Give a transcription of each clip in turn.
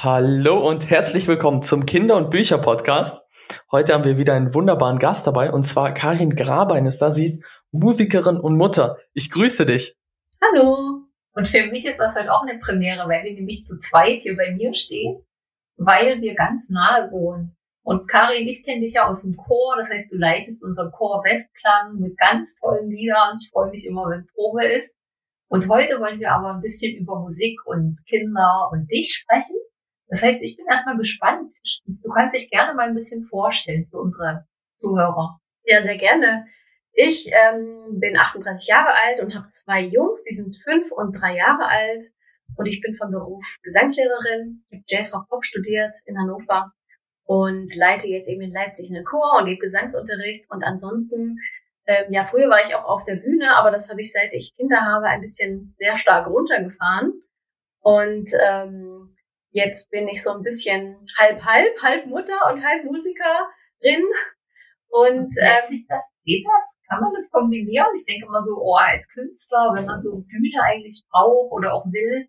Hallo und herzlich willkommen zum Kinder- und Bücher-Podcast. Heute haben wir wieder einen wunderbaren Gast dabei und zwar Karin Grabein ist da. Sie ist Musikerin und Mutter. Ich grüße dich. Hallo. Und für mich ist das heute auch eine Premiere, weil wir nämlich zu zweit hier bei mir stehen, weil wir ganz nahe wohnen. Und Karin, ich kenne dich ja aus dem Chor, das heißt, du leitest unseren Chor Westklang mit ganz tollen Liedern. Ich freue mich immer, wenn Probe ist. Und heute wollen wir aber ein bisschen über Musik und Kinder und dich sprechen. Das heißt, ich bin erstmal gespannt. Du kannst dich gerne mal ein bisschen vorstellen für unsere Zuhörer. Ja, sehr gerne. Ich ähm, bin 38 Jahre alt und habe zwei Jungs, die sind fünf und drei Jahre alt. Und ich bin von Beruf Gesangslehrerin, habe Jazz Rock Pop studiert in Hannover und leite jetzt eben in Leipzig einen Chor und gebe Gesangsunterricht. Und ansonsten, ähm, ja, früher war ich auch auf der Bühne, aber das habe ich seit ich Kinder habe ein bisschen sehr stark runtergefahren. Und ähm, Jetzt bin ich so ein bisschen halb halb, halb Mutter und halb Musikerin. Und ähm, sich das, geht das? Kann man das kombinieren? Ich denke immer so, oh, als Künstler, wenn man so Bühne eigentlich braucht oder auch will.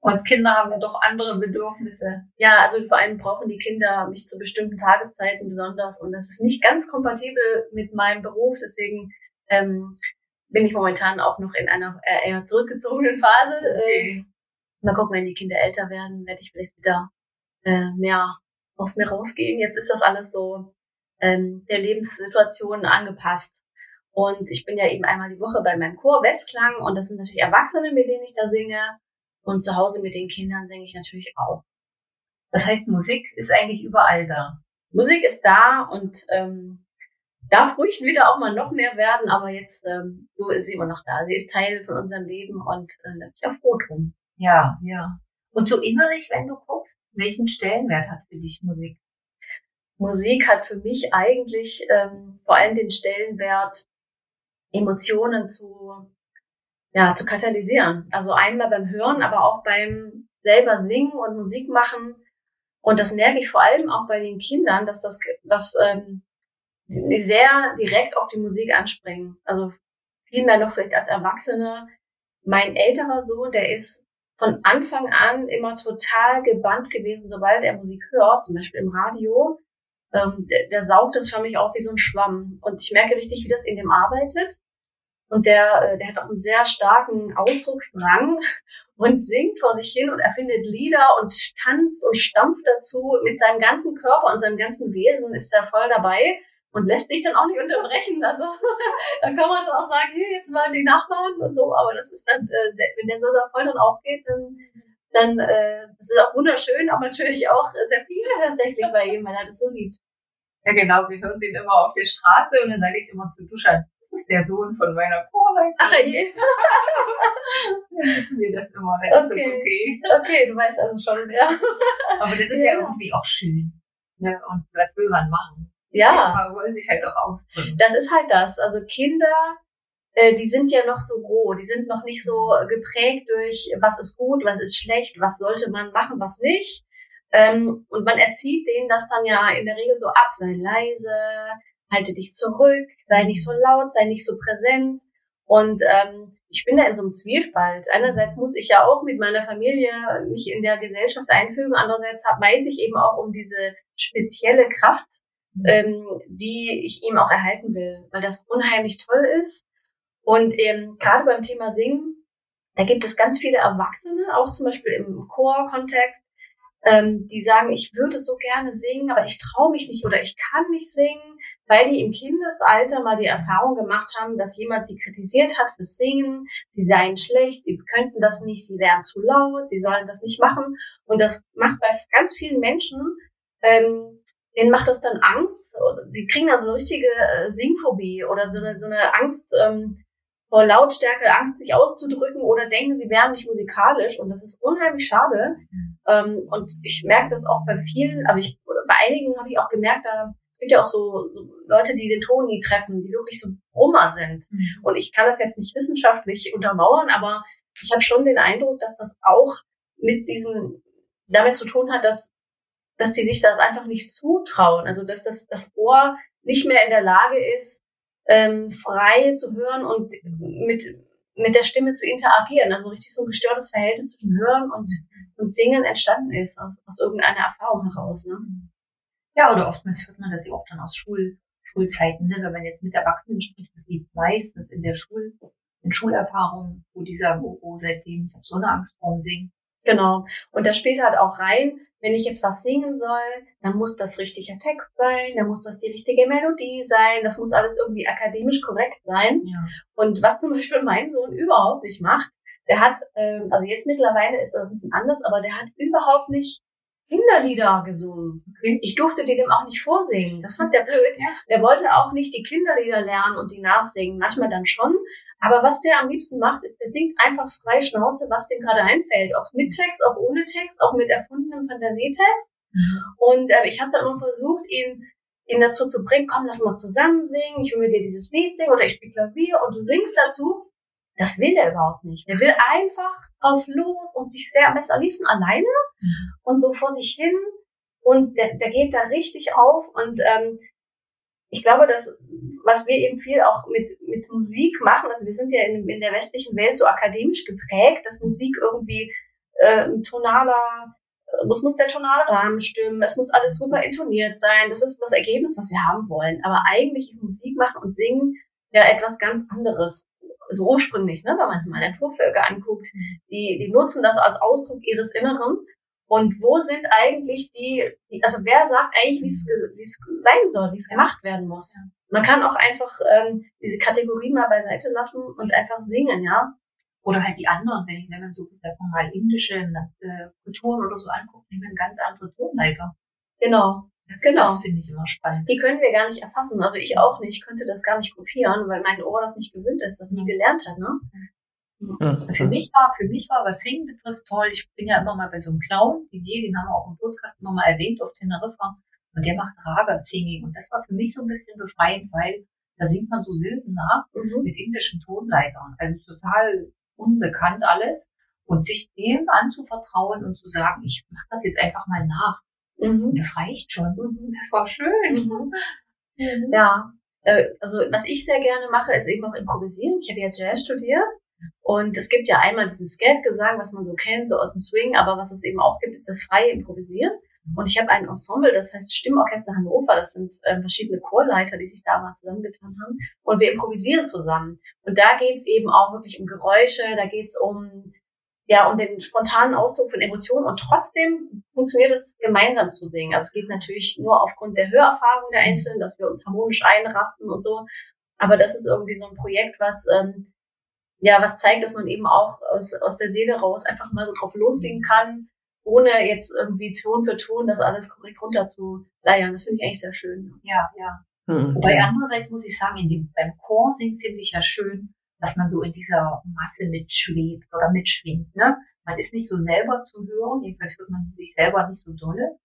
Und Kinder haben ja doch andere Bedürfnisse. Ja, also vor allem brauchen die Kinder mich zu bestimmten Tageszeiten besonders. Und das ist nicht ganz kompatibel mit meinem Beruf. Deswegen ähm, bin ich momentan auch noch in einer äh, eher zurückgezogenen Phase. Okay. Mal gucken, wenn die Kinder älter werden, werde ich vielleicht wieder äh, mehr aus mir rausgehen. Jetzt ist das alles so ähm, der Lebenssituation angepasst. Und ich bin ja eben einmal die Woche bei meinem Chor Westklang und das sind natürlich Erwachsene, mit denen ich da singe. Und zu Hause mit den Kindern singe ich natürlich auch. Das heißt, Musik ist eigentlich überall da. Musik ist da und ähm, darf ruhig wieder auch mal noch mehr werden, aber jetzt ähm, so ist sie immer noch da. Sie ist Teil von unserem Leben und äh, da bin ich auch froh drum. Ja, ja. Und so innerlich, wenn du guckst, welchen Stellenwert hat für dich Musik? Musik hat für mich eigentlich ähm, vor allem den Stellenwert, Emotionen zu, ja, zu katalysieren. Also einmal beim Hören, aber auch beim selber singen und Musik machen. Und das merke ich vor allem auch bei den Kindern, dass das, dass ähm, die sehr direkt auf die Musik anspringen. Also viel mehr noch vielleicht als Erwachsene. Mein älterer Sohn, der ist von Anfang an immer total gebannt gewesen, sobald er Musik hört, zum Beispiel im Radio. Ähm, der, der saugt das für mich auch wie so ein Schwamm. Und ich merke richtig, wie das in dem arbeitet. Und der, äh, der hat auch einen sehr starken Ausdrucksdrang und singt vor sich hin und erfindet Lieder und tanzt und stampft dazu. Mit seinem ganzen Körper und seinem ganzen Wesen ist er voll dabei und lässt sich dann auch nicht unterbrechen. Also da kann man dann auch sagen, hier jetzt mal die Nachbarn und so, aber das ist dann, äh, wenn der so da voll dann aufgeht, dann, dann äh, das ist auch wunderschön, aber natürlich auch sehr viel tatsächlich bei ihm, weil er das so liebt. Ja genau, wir hören den immer auf der Straße und dann sage ich immer zu Duschan, das ist der Sohn von meiner Chorleiterin. Ach je. dann wissen wir das immer, wenn das okay. ist okay. Okay, du weißt also schon, ja. Aber das ist ja, ja irgendwie auch schön. Ne? Und was will man machen? Ja. Aber wollen sich halt auch ausdrücken. Das ist halt das. Also Kinder, äh, die sind ja noch so roh, die sind noch nicht so geprägt durch, was ist gut, was ist schlecht, was sollte man machen, was nicht. Ähm, und man erzieht denen das dann ja in der Regel so ab, sei leise, halte dich zurück, sei nicht so laut, sei nicht so präsent. Und ähm, ich bin da in so einem Zwiespalt. Einerseits muss ich ja auch mit meiner Familie mich in der Gesellschaft einfügen, andererseits hab, weiß ich eben auch um diese spezielle Kraft ähm, die ich ihm auch erhalten will, weil das unheimlich toll ist. Und ähm, gerade beim Thema Singen, da gibt es ganz viele Erwachsene, auch zum Beispiel im Chor-Kontext, ähm, die sagen, ich würde so gerne singen, aber ich traue mich nicht oder ich kann nicht singen, weil die im Kindesalter mal die Erfahrung gemacht haben, dass jemand sie kritisiert hat fürs Singen, sie seien schlecht, sie könnten das nicht, sie wären zu laut, sie sollen das nicht machen. Und das macht bei ganz vielen Menschen ähm, denen macht das dann Angst. Die kriegen dann so eine richtige äh, Singphobie oder so eine, so eine Angst ähm, vor Lautstärke, Angst, sich auszudrücken oder denken, sie wären nicht musikalisch. Und das ist unheimlich schade. Ähm, und ich merke das auch bei vielen, also ich, bei einigen habe ich auch gemerkt, da es gibt ja auch so, so Leute, die den Ton nie treffen, die wirklich so Brummer sind. Mhm. Und ich kann das jetzt nicht wissenschaftlich untermauern, aber ich habe schon den Eindruck, dass das auch mit diesem damit zu tun hat, dass dass die sich das einfach nicht zutrauen. Also dass das, das Ohr nicht mehr in der Lage ist, ähm, frei zu hören und mit, mit der Stimme zu interagieren. Also richtig so ein gestörtes Verhältnis zwischen Hören und und Singen entstanden ist, aus, aus irgendeiner Erfahrung heraus. Ne? Ja, oder oftmals hört man das ja auch dann aus Schul, Schulzeiten, ne? wenn man jetzt mit Erwachsenen spricht, das liegt meistens in der Schul, in Schulerfahrung, wo dieser, wo, wo seitdem, ich habe so eine Angst vorm Singen. Genau. Und da spielt halt auch rein, wenn ich jetzt was singen soll, dann muss das richtiger Text sein, dann muss das die richtige Melodie sein, das muss alles irgendwie akademisch korrekt sein. Ja. Und was zum Beispiel mein Sohn überhaupt nicht macht, der hat, ähm, also jetzt mittlerweile ist das ein bisschen anders, aber der hat überhaupt nicht Kinderlieder gesungen. Ich durfte die dem auch nicht vorsingen. Das fand der blöd. Der wollte auch nicht die Kinderlieder lernen und die nachsingen. Manchmal dann schon. Aber was der am liebsten macht, ist, der singt einfach frei Schnauze, was dem gerade einfällt. Auch mit Text, auch ohne Text, auch mit erfundenem Fantasietext. Und äh, ich habe dann immer versucht, ihn, ihn dazu zu bringen, komm, lass mal zusammen singen, ich will mit dir dieses Lied singen oder ich spiele Klavier und du singst dazu. Das will er überhaupt nicht. Der will einfach drauf los und sich sehr am besten am liebsten alleine und so vor sich hin. Und der, der geht da richtig auf. Und ähm, ich glaube, dass was wir eben viel auch mit, mit Musik machen, also wir sind ja in, in der westlichen Welt so akademisch geprägt, dass Musik irgendwie äh, ein tonaler, es muss der tonale Rahmen stimmen, es muss alles super intoniert sein. Das ist das Ergebnis, was wir haben wollen. Aber eigentlich ist Musik machen und singen ja etwas ganz anderes. So ursprünglich, ne, wenn man es mal Naturvölker anguckt, die, die nutzen das als Ausdruck ihres Inneren. Und wo sind eigentlich die, die also wer sagt eigentlich, wie es sein soll, wie es gemacht werden muss? Man kann auch einfach ähm, diese Kategorien mal beiseite lassen und einfach singen, ja. Oder halt die anderen, wenn, ich, wenn man so wir mal indische äh, Kulturen oder so anguckt, die haben ganz andere Tonleiter. Genau. Das, Genau. das finde ich immer spannend. Die können wir gar nicht erfassen. Also ich auch nicht. Ich könnte das gar nicht kopieren, weil mein Ohr das nicht gewöhnt ist, das nie gelernt hat, ne? Mhm. Für mich war, für mich war, was Singen betrifft, toll. Ich bin ja immer mal bei so einem Clown, Didier, den haben wir auch im Podcast immer mal erwähnt auf Teneriffa. Und der macht Raga-Singing. Und das war für mich so ein bisschen befreiend, weil da singt man so Silben nach Mhm. mit indischen Tonleitern. Also total unbekannt alles. Und sich dem anzuvertrauen und zu sagen, ich mache das jetzt einfach mal nach. Mhm. Das reicht schon. Das war schön. Mhm. Ja, äh, also was ich sehr gerne mache, ist eben auch improvisieren. Ich habe ja Jazz studiert und es gibt ja einmal diesen Skatgesang, was man so kennt, so aus dem Swing, aber was es eben auch gibt, ist das freie Improvisieren. Und ich habe ein Ensemble, das heißt Stimmorchester Hannover. Das sind ähm, verschiedene Chorleiter, die sich da mal zusammengetan haben. Und wir improvisieren zusammen. Und da geht's eben auch wirklich um Geräusche, da geht's um ja, um den spontanen Ausdruck von Emotionen und trotzdem funktioniert es gemeinsam zu singen. Also es geht natürlich nur aufgrund der Hörerfahrung der Einzelnen, dass wir uns harmonisch einrasten und so. Aber das ist irgendwie so ein Projekt, was ähm, ja was zeigt, dass man eben auch aus, aus der Seele raus einfach mal so drauf lossingen kann, ohne jetzt irgendwie Ton für Ton das alles korrekt runter zu leiern. Das finde ich eigentlich sehr schön. Ja, ja. Mhm. Wobei andererseits muss ich sagen, in dem, beim Chorsingen finde ich ja schön, dass man so in dieser Masse mitschwebt oder mitschwingt. Ne? Man ist nicht so selber zu hören, jedenfalls hört man sich selber nicht so dolle.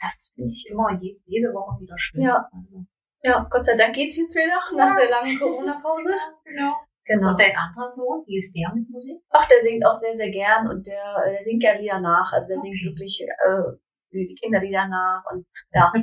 Das finde ich immer je, jede Woche wieder schön. Ja. Also, Ja, Gott sei Dank geht's jetzt wieder nach der langen Corona-Pause. genau. Genau. Und dein anderer Sohn, wie ist der mit Musik? Ach, der singt auch sehr, sehr gern und der, der singt ja Lieder nach. Also der singt Okay. wirklich äh, die Kinderlieder nach und ja.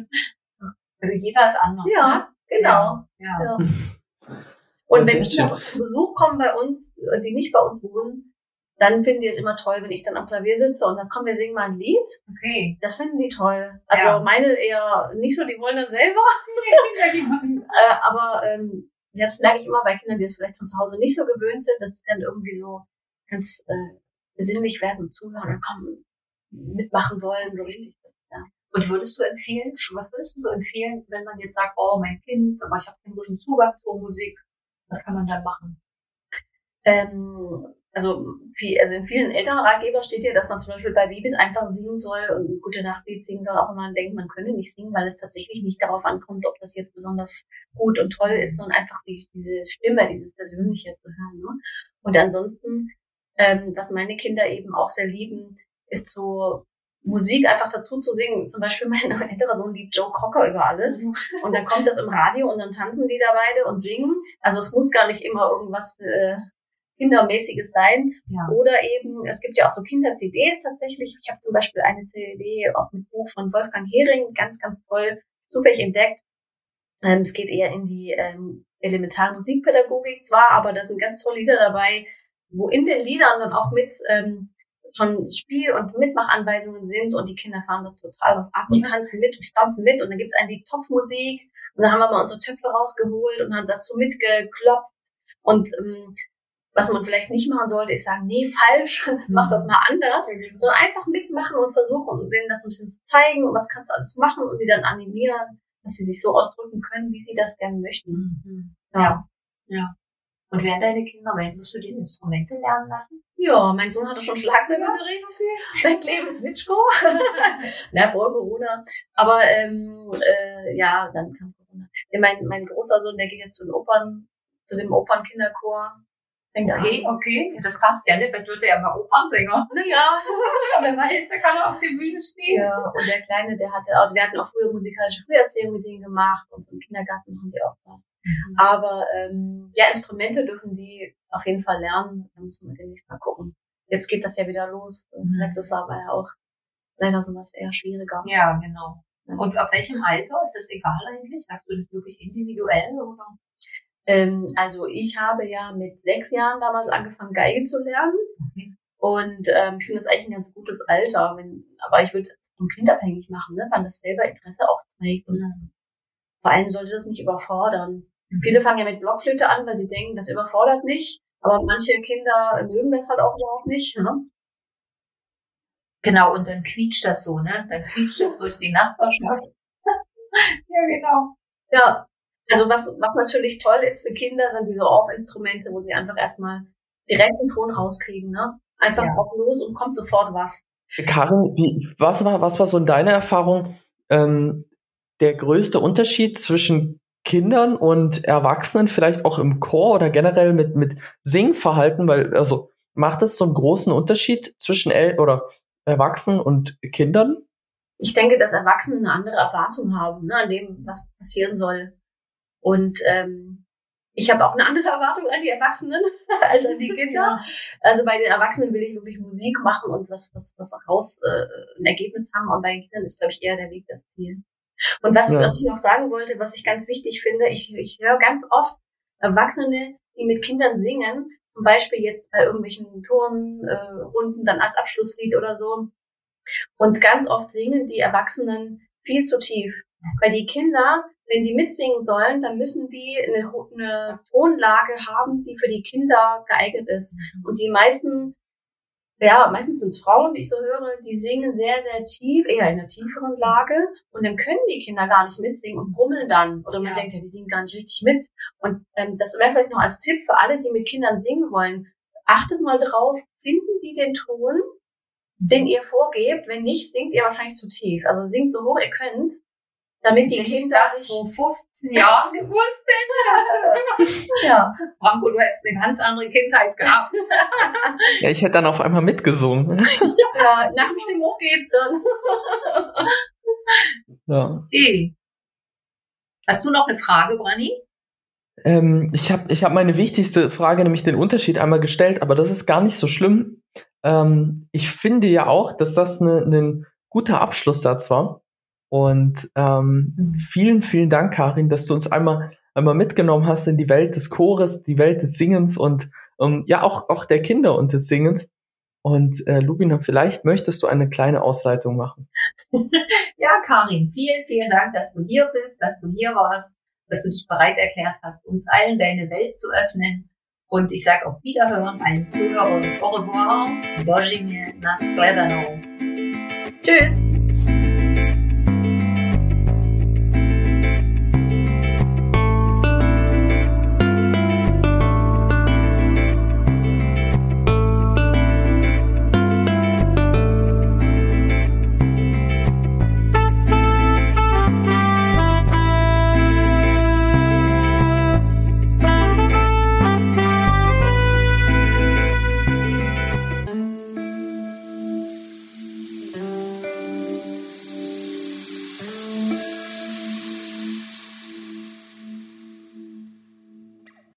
Also jeder ist anders. Ja, genau. Ne? Ja. Ja. Ja, Und wenn schön. Kinder zu Besuch kommen bei uns, äh, die nicht bei uns wohnen, dann finden die es immer toll, wenn ich dann am Klavier sitze und dann kommen wir singen mal ein Lied. Okay. Das finden die toll. Also Ja. meine eher nicht so, die wollen dann selber. Äh, aber ähm, ja, das merke ich immer bei Kindern, die das vielleicht von zu Hause nicht so gewöhnt sind, dass die dann irgendwie so ganz äh, besinnlich werden und zuhören und kommen, mitmachen wollen, so richtig. Ja. Und würdest du empfehlen, was würdest du empfehlen, wenn man jetzt sagt, oh, mein Kind, aber ich habe keinen guten Zugang zur Musik, was kann man dann machen? Ähm, also, viel, also in vielen Elternratgebern steht ja, dass man zum Beispiel bei Babys einfach singen soll und gute Nachtlied singen soll, auch wenn man denkt, man könne nicht singen, weil es tatsächlich nicht darauf ankommt, ob das jetzt besonders gut und toll ist, sondern einfach die, diese Stimme, dieses Persönliche zu hören. Ne? Und ansonsten, ähm, was meine Kinder eben auch sehr lieben, ist so Musik einfach dazu zu singen. Zum Beispiel mein älterer Sohn liebt Joe Cocker über alles. Und dann kommt das im Radio und dann tanzen die da beide und singen. Also es muss gar nicht immer irgendwas äh, Kindermäßiges sein. Ja. Oder eben, es gibt ja auch so Kinder-CDs tatsächlich. Ich habe zum Beispiel eine CD auch mit Buch von Wolfgang Hering, ganz, ganz toll, zufällig entdeckt. Ähm, es geht eher in die ähm, elementare Musikpädagogik zwar, aber da sind ganz tolle Lieder dabei, wo in den Liedern dann auch mit ähm, schon Spiel- und Mitmachanweisungen sind und die Kinder fahren dort total auf ab und tanzen mit und stampfen mit und dann gibt's einen die Topfmusik und dann haben wir mal unsere Töpfe rausgeholt und haben dazu mitgeklopft und ähm, was man vielleicht nicht machen sollte, ist sagen, nee, falsch, mach das mal anders, sondern einfach mitmachen und versuchen, denen das ein bisschen zu zeigen, was kannst du alles machen und die dann animieren, dass sie sich so ausdrücken können, wie sie das gerne möchten. Mhm. Ja. Ja. Und wer deine Kinder, musst du die Instrumente lernen lassen? Ja, mein Sohn hatte schon Schlagzeugunterricht bei Clemens Witschko. Na, vor Corona. Aber ähm, äh, ja, dann kam Corona. Ja, mein, mein großer Sohn, der geht jetzt zu den Opern, zu dem Opernkinderchor. Okay, an. okay. Das passt ja nicht, vielleicht wird er ja mal Opernsänger. Naja. Wer weiß, der kann auf der Bühne stehen. Ja, und der Kleine, der hatte auch, wir hatten auch früher musikalische Früherziehung mit denen gemacht und so im Kindergarten machen die auch was. Aber ähm, ja, Instrumente dürfen die auf jeden Fall lernen. Da müssen wir demnächst mal gucken. Jetzt geht das ja wieder los. Mhm. Letztes Jahr war ja auch leider sowas eher schwieriger. Ja, genau. Und ab welchem Alter ist das egal eigentlich? Sagst du das wirklich individuell oder? Ähm, also ich habe ja mit sechs Jahren damals angefangen, Geige zu lernen. Okay. Und ähm, ich finde das eigentlich ein ganz gutes Alter. Wenn, aber ich würde es vom Kind abhängig machen, ne? wann das selber Interesse auch zeigt. Und vor allem sollte das nicht überfordern. Viele fangen ja mit Blockflöte an, weil sie denken, das überfordert nicht. Aber manche Kinder mögen das halt auch überhaupt nicht. Ne? Genau, und dann quietscht das so, ne? Dann quietscht das durch die Nachbarschaft. ja, genau. Ja. Also was, was natürlich toll ist für Kinder, sind diese Off-Instrumente, wo sie einfach erstmal direkt den Ton rauskriegen. Ne? Einfach Ja. drauf los und kommt sofort was. Karin, wie, was war, was war so in deiner Erfahrung ähm, der größte Unterschied zwischen Kindern und Erwachsenen, vielleicht auch im Chor oder generell mit, mit Singverhalten? Weil, also, macht es so einen großen Unterschied zwischen El oder Erwachsenen und Kindern? Ich denke, dass Erwachsene eine andere Erwartung haben, ne, an dem, was passieren soll. Und ähm, ich habe auch eine andere Erwartung an die Erwachsenen als an die Kinder. Also bei den Erwachsenen will ich wirklich Musik machen und was, was, was raus äh, ein Ergebnis haben. Und bei den Kindern ist, glaube ich, eher der Weg das Ziel. Und was, Ja. was ich noch sagen wollte, was ich ganz wichtig finde, ich, ich höre ganz oft Erwachsene, die mit Kindern singen, zum Beispiel jetzt bei irgendwelchen Turnrunden, äh, Runden, dann als Abschlusslied oder so. Und ganz oft singen die Erwachsenen viel zu tief. Weil die Kinder, wenn die mitsingen sollen, dann müssen die eine, eine Tonlage haben, die für die Kinder geeignet ist. Und die meisten, ja, meistens sind es Frauen, die ich so höre, die singen sehr, sehr tief, eher in einer tieferen Lage. Und dann können die Kinder gar nicht mitsingen und brummeln dann. Oder man Ja. denkt, ja, die singen gar nicht richtig mit. Und ähm, das wäre vielleicht noch als Tipp für alle, die mit Kindern singen wollen. Achtet mal drauf, finden die den Ton, den ihr vorgebt. Wenn nicht, singt ihr wahrscheinlich zu tief. Also singt so hoch ihr könnt, damit die Kinder das sich... vor 15 Jahren gewusst hätte. Ja. Franco, du hättest eine ganz andere Kindheit gehabt. Ja, ich hätte dann auf einmal mitgesungen. ja, nach dem Stimmhoch geht's dann. ja. Okay. Hast du noch eine Frage, Branni? Ähm, ich habe ich hab meine wichtigste Frage, nämlich den Unterschied einmal gestellt, aber das ist gar nicht so schlimm. Ähm, ich finde ja auch, dass das ein ne, ein guter Abschlusssatz war. Und ähm, vielen, vielen Dank, Karin, dass du uns einmal, einmal mitgenommen hast in die Welt des Chores, die Welt des Singens und ähm, ja auch, auch der Kinder und des Singens. Und äh, Lubina, vielleicht möchtest du eine kleine Ausleitung machen. Ja, Karin, vielen, vielen Dank, dass du hier bist, dass du hier warst, dass du dich bereit erklärt hast, uns allen deine Welt zu öffnen. Und ich sage auf Wiederhören allen Zuhörern au revoir, Božime, na shledanou. Tschüss.